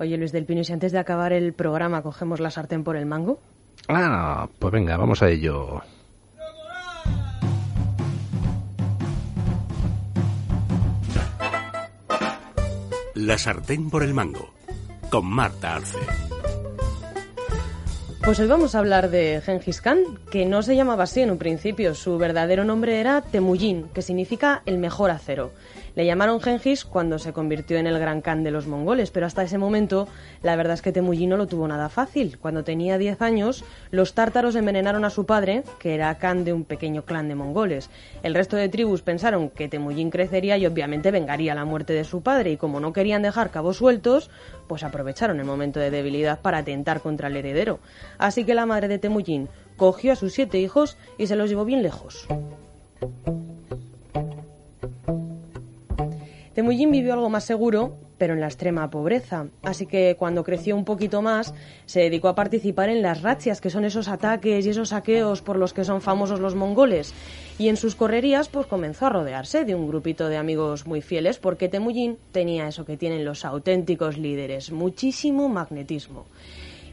Oye, Luis del Pino, ¿y si antes de acabar el programa cogemos la sartén por el mango? Ah, pues venga, vamos a ello. La sartén por el mango, con Marta Arce. Pues hoy vamos a hablar de Gengis Khan, que no se llamaba así en un principio. Su verdadero nombre era Temujin, que significa el mejor acero. Le llamaron Gengis cuando se convirtió en el gran Khan de los mongoles, pero hasta ese momento la verdad es que Temujin no lo tuvo nada fácil. Cuando tenía 10 años, los tártaros envenenaron a su padre, que era Khan de un pequeño clan de mongoles. El resto de tribus pensaron que Temujin crecería y obviamente vengaría la muerte de su padre, y como no querían dejar cabos sueltos, pues aprovecharon el momento de debilidad para atentar contra el heredero. Así que la madre de Temujin cogió a sus siete hijos y se los llevó bien lejos. Temujin vivió algo más seguro, pero en la extrema pobreza. Así que cuando creció un poquito más, se dedicó a participar en las rachias, que son esos ataques y esos saqueos por los que son famosos los mongoles. Y en sus correrías, pues comenzó a rodearse de un grupito de amigos muy fieles, porque Temujin tenía eso que tienen los auténticos líderes, muchísimo magnetismo.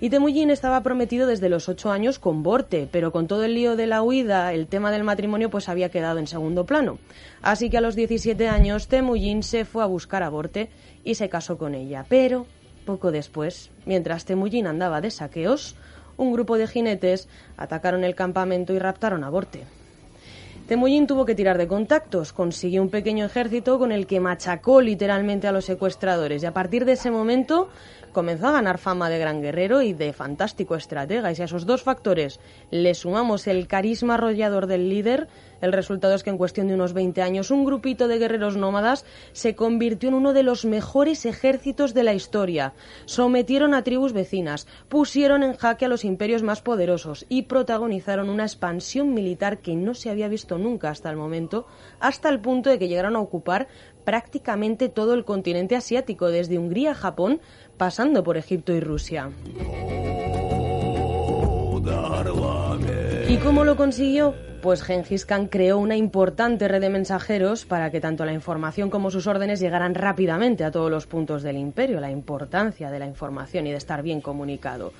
Y Temujin estaba prometido desde los ocho años con Borte, pero con todo el lío de la huida, el tema del matrimonio pues había quedado en segundo plano. Así que a los 17 años Temujin se fue a buscar a Borte y se casó con ella. Pero poco después, mientras Temujin andaba de saqueos, un grupo de jinetes atacaron el campamento y raptaron a Borte. Temujin tuvo que tirar de contactos, consiguió un pequeño ejército con el que machacó literalmente a los secuestradores y a partir de ese momento comenzó a ganar fama de gran guerrero y de fantástico estratega. Y si a esos dos factores le sumamos el carisma arrollador del líder, el resultado es que en cuestión de unos 20 años un grupito de guerreros nómadas se convirtió en uno de los mejores ejércitos de la historia. Sometieron a tribus vecinas, pusieron en jaque a los imperios más poderosos y protagonizaron una expansión militar que no se había visto nunca hasta el momento, hasta el punto de que llegaron a ocupar prácticamente todo el continente asiático, desde Hungría a Japón, pasando por Egipto y Rusia. ¿Y cómo lo consiguió? Pues Gengis Khan creó una importante red de mensajeros para que tanto la información como sus órdenes llegaran rápidamente a todos los puntos del imperio, la importancia de la información y de estar bien comunicado.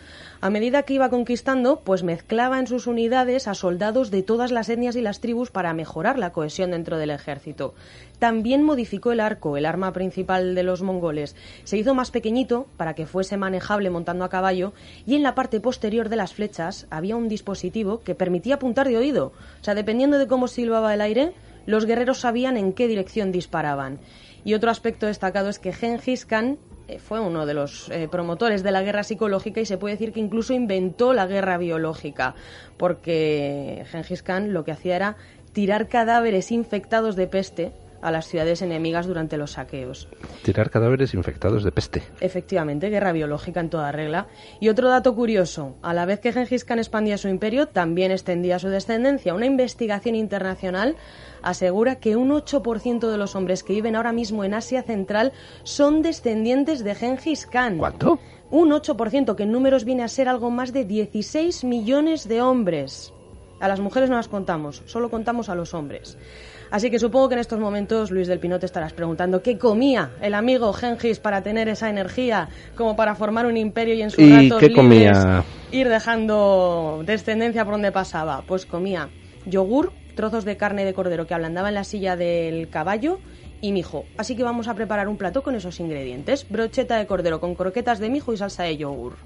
A medida que iba conquistando, pues mezclaba en sus unidades a soldados de todas las etnias y las tribus para mejorar la cohesión dentro del ejército. También modificó el arco, el arma principal de los mongoles. Se hizo más pequeñito para que fuese manejable montando a caballo y en la parte posterior de las flechas había un dispositivo que permitía apuntar de oído. O sea, dependiendo de cómo silbaba el aire, los guerreros sabían en qué dirección disparaban. Y otro aspecto destacado es que Gengis Khan eh, fue uno de los eh, promotores de la guerra psicológica y se puede decir que incluso inventó la guerra biológica, porque Gengis Khan lo que hacía era tirar cadáveres infectados de peste a las ciudades enemigas durante los saqueos. Tirar cadáveres infectados de peste. Efectivamente, guerra biológica en toda regla. Y otro dato curioso, a la vez que Gengis Khan expandía su imperio, también extendía su descendencia. Una investigación internacional asegura que un 8% de los hombres que viven ahora mismo en Asia Central son descendientes de Gengis Khan. ¿Cuánto? Un 8%, que en números viene a ser algo más de 16 millones de hombres. A las mujeres no las contamos, solo contamos a los hombres. Así que supongo que en estos momentos, Luis del Pino, te estarás preguntando qué comía el amigo Gengis para tener esa energía como para formar un imperio y en sus ¿Y ratos qué libres comía? ir dejando descendencia por donde pasaba. Pues comía yogur, trozos de carne de cordero que ablandaba en la silla del caballo y mijo. Así que vamos a preparar un plato con esos ingredientes. Brocheta de cordero con croquetas de mijo y salsa de yogur.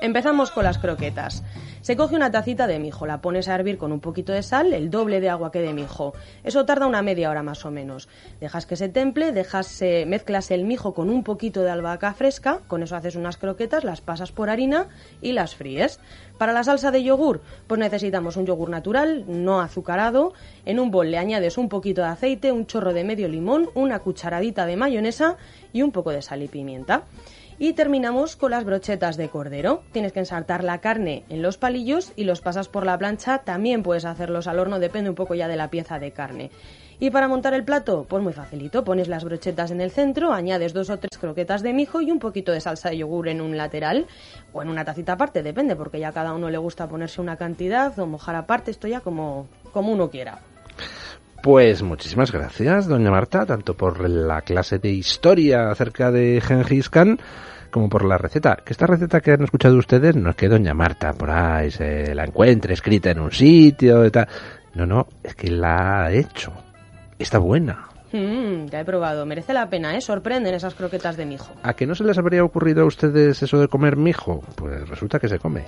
Empezamos con las croquetas. Se coge una tacita de mijo, la pones a hervir con un poquito de sal, el doble de agua que de mijo. Eso tarda una media hora más o menos. Dejas que se temple, dejas, eh, mezclas el mijo con un poquito de albahaca fresca, con eso haces unas croquetas, las pasas por harina y las fríes. Para la salsa de yogur, pues necesitamos un yogur natural, no azucarado. En un bol le añades un poquito de aceite, un chorro de medio limón, una cucharadita de mayonesa y un poco de sal y pimienta. Y terminamos con las brochetas de cordero. Tienes que ensartar la carne en los palillos y los pasas por la plancha. También puedes hacerlos al horno, depende un poco ya de la pieza de carne. Y para montar el plato, pues muy facilito. Pones las brochetas en el centro, añades dos o tres croquetas de mijo y un poquito de salsa de yogur en un lateral o en una tacita aparte, depende, porque ya cada uno le gusta ponerse una cantidad o mojar aparte, esto ya como, como uno quiera. Pues muchísimas gracias, doña Marta, tanto por la clase de historia acerca de Gengis Khan como por la receta. Que esta receta que han escuchado ustedes no es que doña Marta por ahí se la encuentre escrita en un sitio y tal. No, no, es que la ha hecho. Está buena. Mm, ya he probado. Merece la pena, ¿eh? Sorprenden esas croquetas de mijo. ¿A que no se les habría ocurrido a ustedes eso de comer mijo? Pues resulta que se come.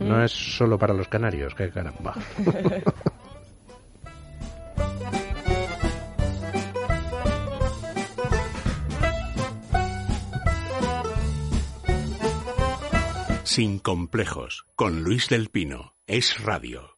No Mm. es solo para los canarios, qué caramba. Sin complejos, con Luis del Pino. Es radio.